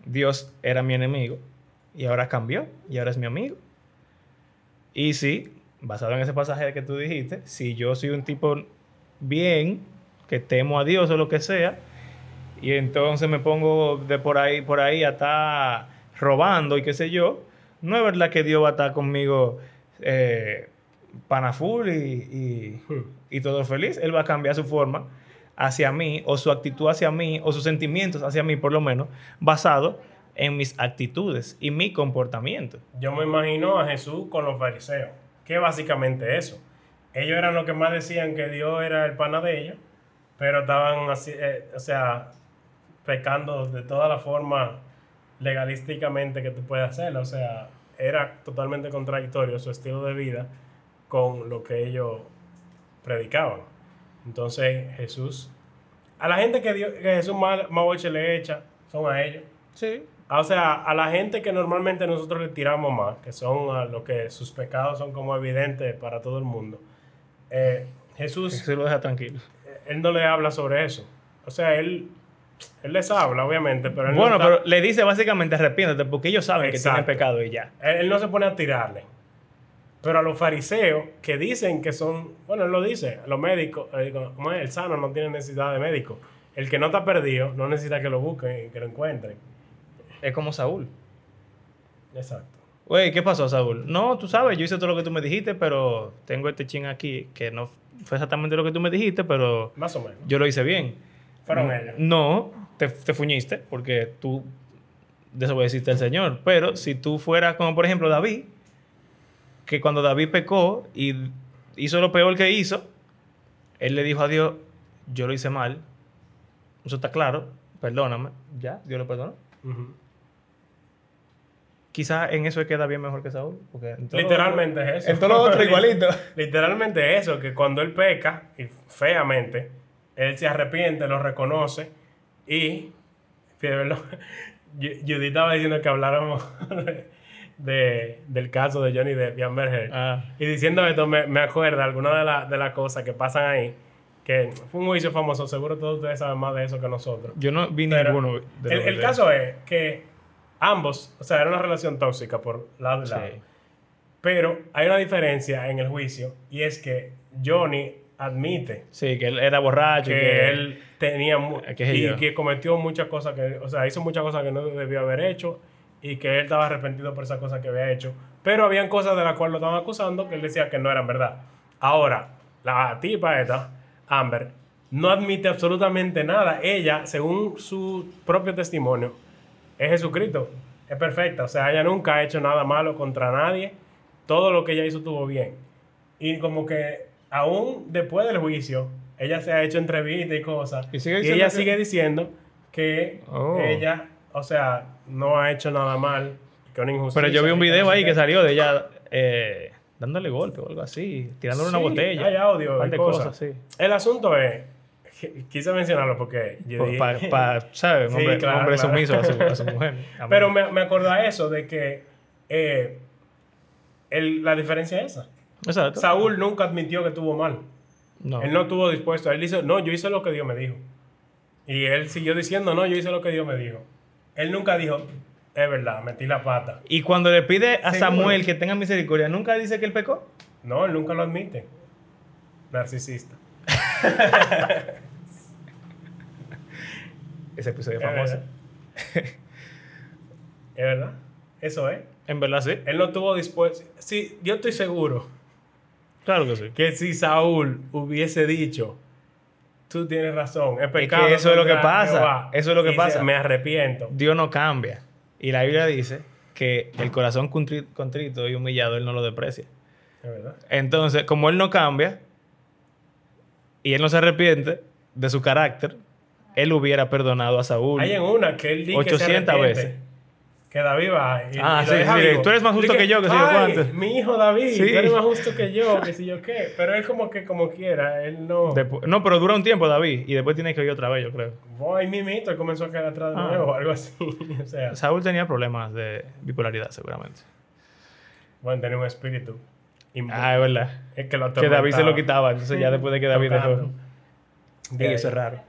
Dios era mi enemigo, y ahora cambió, y ahora es mi amigo. Y sí, basado en ese pasaje que tú dijiste, si yo soy un tipo bien, que temo a Dios o lo que sea, y entonces me pongo de por ahí, por ahí a estar robando y qué sé yo, no es verdad que Dios va a estar conmigo eh, panaful y, y, y todo feliz. Él va a cambiar su forma hacia mí, o su actitud hacia mí, o sus sentimientos hacia mí, por lo menos, basado en mis actitudes y mi comportamiento. Yo me imagino a Jesús con los fariseos, que básicamente eso. Ellos eran los que más decían que Dios era el pana de ellos, pero estaban así, eh, o sea, pecando de toda la forma legalísticamente que tú puedes hacerlo. O sea, era totalmente contradictorio su estilo de vida con lo que ellos predicaban. Entonces Jesús, a la gente que, Dios, que Jesús más, más le echa, son a ellos. Sí. Ah, O sea, a la gente que normalmente nosotros le tiramos más, que son a los que sus pecados son como evidentes para todo el mundo. eh, Jesús, Se lo deja tranquilo. Él no le habla sobre eso. O sea, él, él les habla, obviamente, pero él, Bueno, no está- pero le dice básicamente arrepiéntete porque ellos saben que tienen pecado y ya. él, él no se pone a tirarle. Pero a los fariseos que dicen que son, bueno, él lo dice, los médicos, eh, como el sano no tiene necesidad de médico. El que no está perdido no necesita que lo busquen y que lo encuentren. Es como Saúl. Exacto. Güey, ¿qué pasó, Saúl? No, tú sabes, yo hice todo lo que tú me dijiste, pero tengo este chin aquí que no fue exactamente lo que tú me dijiste, pero Más o menos. yo lo hice bien. Fueron Mm, ellos. No, te, te fuñiste porque tú desobedeciste al Señor. Pero si tú fueras como, por ejemplo, David, que cuando David pecó y hizo lo peor que hizo, él le dijo a Dios, yo lo hice mal. Eso está claro, perdóname. Ya, Dios lo perdonó. Ujú. Quizás en eso queda bien mejor que Saúl. Porque lo Literalmente es eso. En todo lo otro igualito. Literalmente eso, que cuando él peca, y feamente, él se arrepiente, lo reconoce y... fíjate, lo- Ju- Judy estaba diciendo que habláramos de, del caso de Johnny Depp y Amber Heard. Ah. Y diciendo esto, me, me acuerda algunas de, la- de las cosas que pasan ahí, que fue un juicio famoso, seguro todos ustedes saben más de eso que nosotros. Yo no vi Pero ninguno de el, el caso es que ambos, o sea, era una relación tóxica por lado y lado. Sí. Pero hay una diferencia en el juicio y es que Johnny admite Sí, que él era borracho. y que él tenía ¿Qué sé y yo? que cometió muchas cosas que, o sea, hizo muchas cosas que no debió haber hecho y que él estaba arrepentido por esas cosas que había hecho. Pero habían cosas de las cuales lo estaban acusando que él decía que no eran verdad. Ahora, la tipa esta, Amber, no admite absolutamente nada. Ella, según su propio testimonio, es Jesucristo. Es perfecta. O sea, ella nunca ha hecho nada malo contra nadie. Todo lo que ella hizo estuvo bien. Y como que aún después del juicio, ella se ha hecho entrevistas y cosas. Y sigue Y, diciendo ella que- sigue diciendo que Oh. ella, o sea, no ha hecho nada mal. Que una injusticia. Pero yo vi un video ahí que salió de ella eh, dándole golpe o algo así, tirándole una botella. Hay audio un par y de cosas. cosas, sí. El asunto es, quise mencionarlo porque yo dije- Para, ¿sabes? Un Sí, hombre, un claro, hombre claro. sumiso a su, a su mujer. Pero me, me acordó a eso de que eh, el- la diferencia es esa. Exacto. Saúl nunca admitió que tuvo mal. No. Él no estuvo dispuesto. Él dice, no, yo hice lo que Dios me dijo. Y él siguió diciendo, no, yo hice lo que Dios me dijo. Él nunca dijo, es verdad, metí la pata. Y cuando le pide a. Samuel que tenga misericordia, ¿nunca dice que él pecó? No, él nunca lo admite. Narcisista. Ese episodio Es famoso. verdad. Es verdad. Eso es. En verdad, sí. Él no estuvo dispuesto. Sí, yo estoy seguro Claro que sí. que si Saúl hubiese dicho, tú tienes razón, es pecado. que eso es lo que pasa, Jehová", eso es lo que y pasa. dice, Me arrepiento. Dios no cambia. Y la Biblia dice que el corazón contri- contrito y humillado, él no lo deprecia. Es verdad. Entonces, como él no cambia y él no se arrepiente de su carácter, él hubiera perdonado a Saúl. Hay en una que él dice que se 800 veces. Que David va y, Ah, y sí, sí, vivo. tú eres más justo Dice que yo, que sé yo "Ay, cuánto". Mi hijo David, Sí. tú eres más justo que yo, que si yo qué. Pero él como que como quiera, él no... Despu- no, pero dura un tiempo, David, y después tiene que ir otra vez, yo creo. Voy mimito, él comenzó a quedar atrás de Ah. nuevo o algo así. o sea, Saúl tenía problemas de bipolaridad, seguramente. bueno, tenía un espíritu. Ah, es verdad. es que, lo Que David se lo quitaba, entonces ya después de que David dejó. Y eso es raro.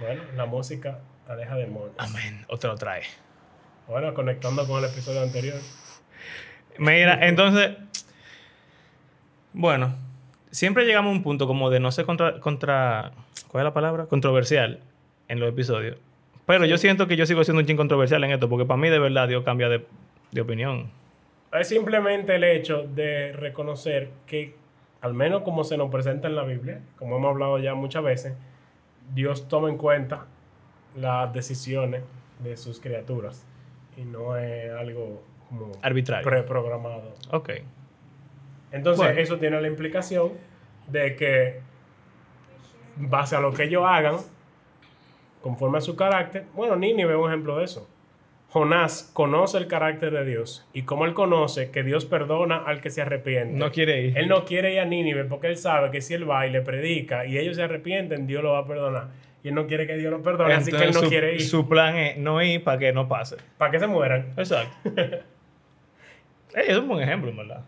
Bueno, la música aleja demonios. Amén. Otro lo trae. Bueno, conectando con el episodio anterior. Mira, entonces, bueno, siempre llegamos a un punto como de no ser contra, contra ¿cuál es la palabra? Controversial en los episodios, Pero yo siento que yo sigo siendo un chin controversial en esto, porque para mí de verdad Dios cambia de, de opinión. Es simplemente el hecho de reconocer que, al menos como se nos presenta en la Biblia, como hemos hablado ya muchas veces, Dios toma en cuenta las decisiones de sus criaturas y no es algo como Arbitrario. preprogramado. Ok. Entonces, Bueno. eso tiene la implicación de que, base a lo que ellos hagan, conforme a su carácter, bueno, Nínive es un ejemplo de eso. Jonás conoce el carácter de Dios y como él conoce que Dios perdona al que se arrepiente. No quiere ir. Él no quiere ir a Nínive porque él sabe que si él va y le predica y ellos se arrepienten, Dios lo va a perdonar. Y él no quiere que Dios lo perdone, así que él no Entonces, su, quiere ir. su plan es no ir para que no pase. Para que se mueran. Exacto. Ey, es un buen ejemplo, en verdad.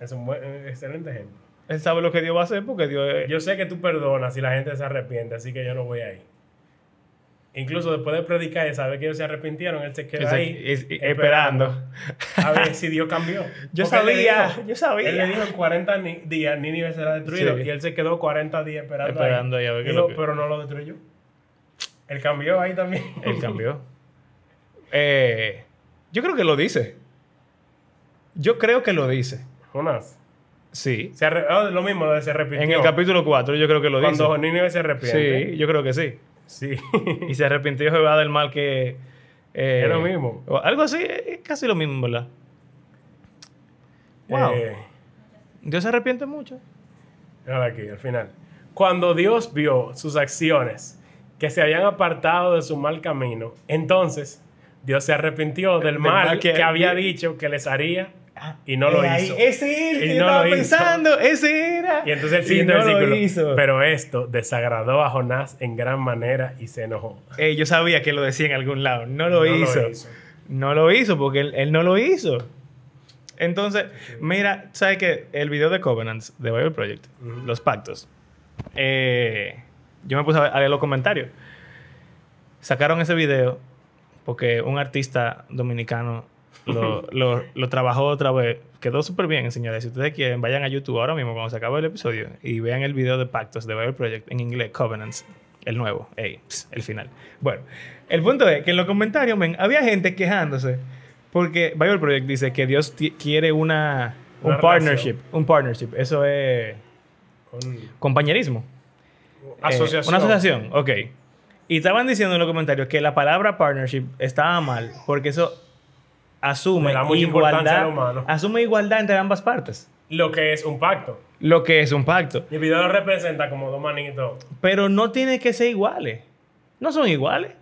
Es un buen- eh, excelente ejemplo. Él sabe lo que Dios va a hacer porque Dios es... Yo sé que tú perdonas si la gente se arrepiente, así que yo no voy ahí. Incluso después de predicar y saber que ellos se arrepintieron, él se se- ahí es- esperando. a ver si Dios cambió. Yo Porque sabía, dijo- yo sabía. Él le dijo en 40 ni- días Nínive será destruido Sí. y él se quedó 40 días esperando, Esperando ahí. ahí a ver lo que- Pero no lo destruyó. Él cambió ahí también. Él cambió. Eh, yo creo que lo dice. Yo creo que lo dice. Jonás. Sí. Se oh, lo mismo, de se arrepintió. En el capítulo 4 yo creo que lo dice. Cuando Nínive se arrepiente. Sí, yo creo que sí. Sí. Y se arrepintió Jehová del mal que... eh, Es lo mismo. algo así, es casi lo mismo, ¿verdad? Wow. Eh, Dios se arrepiente mucho. Mira aquí, al final. Cuando Dios vio sus acciones que se habían apartado de su mal camino, entonces Dios se arrepintió del Del mal mal que, que- había dicho que les haría y no lo Eh, hizo. Ese era el que no estaba hizo. pensando. Ese era. Y entonces el siguiente no lo versículo. hizo. Pero esto desagradó a Jonás en gran manera y se enojó. Eh, yo sabía que lo decía en algún lado. No lo, No lo hizo. hizo. No lo hizo porque él, él no lo hizo. Entonces, mira, ¿sabes qué? El video de Covenants de Bible Project, Ujú. los pactos, eh, yo me puse a ver- a leer los comentarios. Sacaron ese video porque un artista dominicano lo, lo- lo trabajó otra vez. Quedó súper bien, señores. Si ustedes quieren, vayan a YouTube ahora mismo cuando se acabe el episodio y vean el video de pactos de Bible Project en inglés, Covenants, el nuevo, ey, el final. Bueno, el punto es que en los comentarios, men, había gente quejándose porque Bible Project dice que Dios quiere una, un Una partnership. Un partnership. Eso es Un- compañerismo. Eh, asociación. una asociación, ok. Y estaban diciendo en los comentarios que la palabra partnership estaba mal porque eso asume igualdad, asume igualdad entre ambas partes. Lo que es un pacto. Lo que es un pacto. Y el video lo representa como dos manitos. Pero no tiene que ser iguales. No son iguales.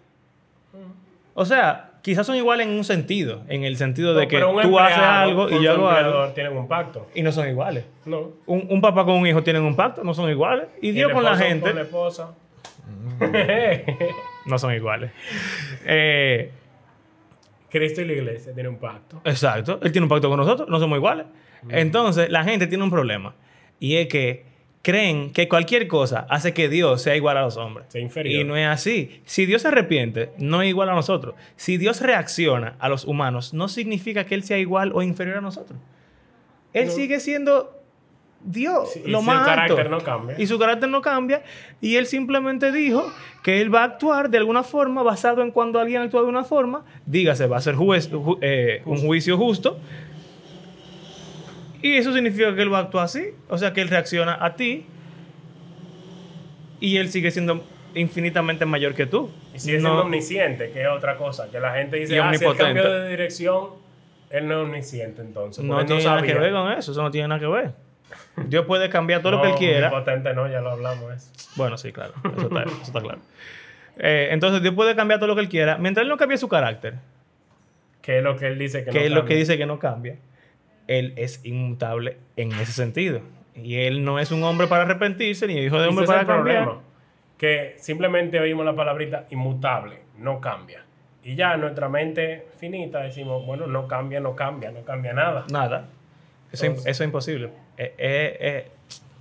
O sea, quizás son iguales en un sentido. En el sentido de que tú haces algo y yo hago algo. tienen un pacto. Y no son iguales. No. Un, un papá con un hijo tienen un pacto, no son iguales. Y Y Dios con la gente Con la esposa. no son iguales. Eh, Cristo y la iglesia tienen un pacto. Exacto. Él tiene un pacto con nosotros, no somos iguales. Entonces, la gente tiene un problema. Y es que creen que cualquier cosa hace que Dios sea igual a los hombres. Sea inferior. Y no es así. Si Dios se arrepiente, no es igual a nosotros. Si Dios reacciona a los humanos, no significa que Él sea igual o inferior a nosotros. Él No. sigue siendo Dios, Sí, y lo su más alto. carácter no cambia. Y su carácter no cambia. Y Él simplemente dijo que Él va a actuar de alguna forma basado en cuando alguien actúa de una forma. Dígase, va a ser juez- ju- eh, un juicio justo. Y eso significa que Él va a actuar así. O sea, que Él reacciona a ti. Y Él sigue siendo infinitamente mayor que tú. Y sigue No- siendo omnisciente, que es otra cosa. Que la gente dice, ah, si omnipotente. cambió de dirección, él no es omnisciente entonces. no tiene nada que ver con eso. Eso no tiene nada que ver. Dios puede cambiar todo lo que Él No, quiera. Omnipotente no, ya lo hablamos eso. Bueno, sí, claro. Eso está, eso está claro. Eh, entonces, Dios puede cambiar todo lo que Él quiera. Mientras Él no cambie su carácter, Que es lo que él dice que, que no es lo que cambia. dice que no cambia, Él es inmutable en ese sentido. Y Él no es un hombre para arrepentirse, ni hijo de hombre para cambiar. problema. Que simplemente oímos la palabrita inmutable, no cambia. Y ya en nuestra mente finita decimos, bueno, no cambia, no cambia, no cambia nada. Nada. Eso, Entonces- eso es imposible. Eh, eh, eh,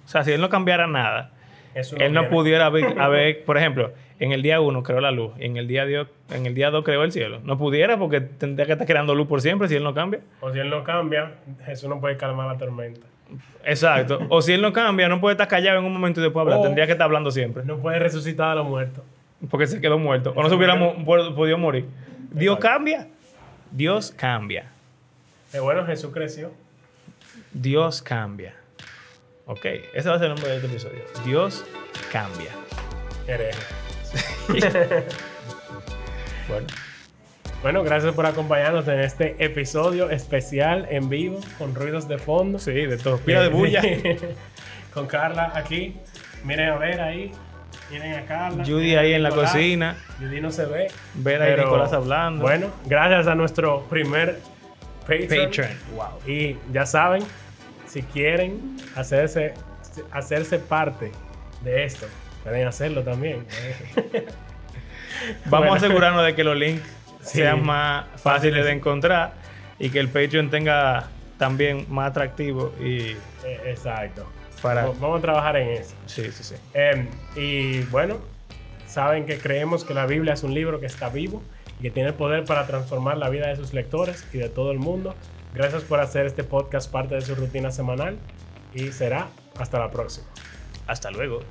o sea, si Él no cambiara nada, Eso Él no viene. pudiera haber, haber, por ejemplo, en el día 1 creó la luz, y en el día Dios, en el día 2 creó el cielo. No pudiera porque tendría que estar creando luz por siempre si él no cambia. O si él no cambia, Jesús no puede calmar la tormenta. Exacto. O si él no cambia, no puede estar callado en un momento y después hablar. O- Tendría que estar hablando siempre. No puede resucitar a los muertos. porque se quedó muerto. O no se hubiera podido morir. Dios cambia. Dios cambia. Eh, bueno, Jesús creció. Dios cambia. Ok, ese va a ser el nombre de este episodio. Dios cambia. Bueno, Bueno, gracias por acompañarnos en este episodio especial en vivo con ruidos de fondo. sí, de todo. Pila de bulla. con Carla aquí. Miren a ver ahí. Miren a Carla. Judy ahí en la cocina. Judy no se ve. Ver ahí Nicolás hablando. Bueno, gracias a nuestro primer Patreon. Patreon. Wow. Y ya saben, si quieren hacerse, hacerse parte de esto, pueden hacerlo también. Vamos Bueno. a asegurarnos de que los links Sí. sean más fáciles de encontrar y que el Patreon tenga también más atractivo y Eh, Exacto. para... Vamos- a trabajar en eso. Sí, sí, sí. Em, y bueno, saben que creemos que la Biblia es un libro que está vivo y que tiene el poder para transformar la vida de sus lectores y de todo el mundo. Gracias por hacer este podcast parte de su rutina semanal y será hasta la próxima. Hasta luego.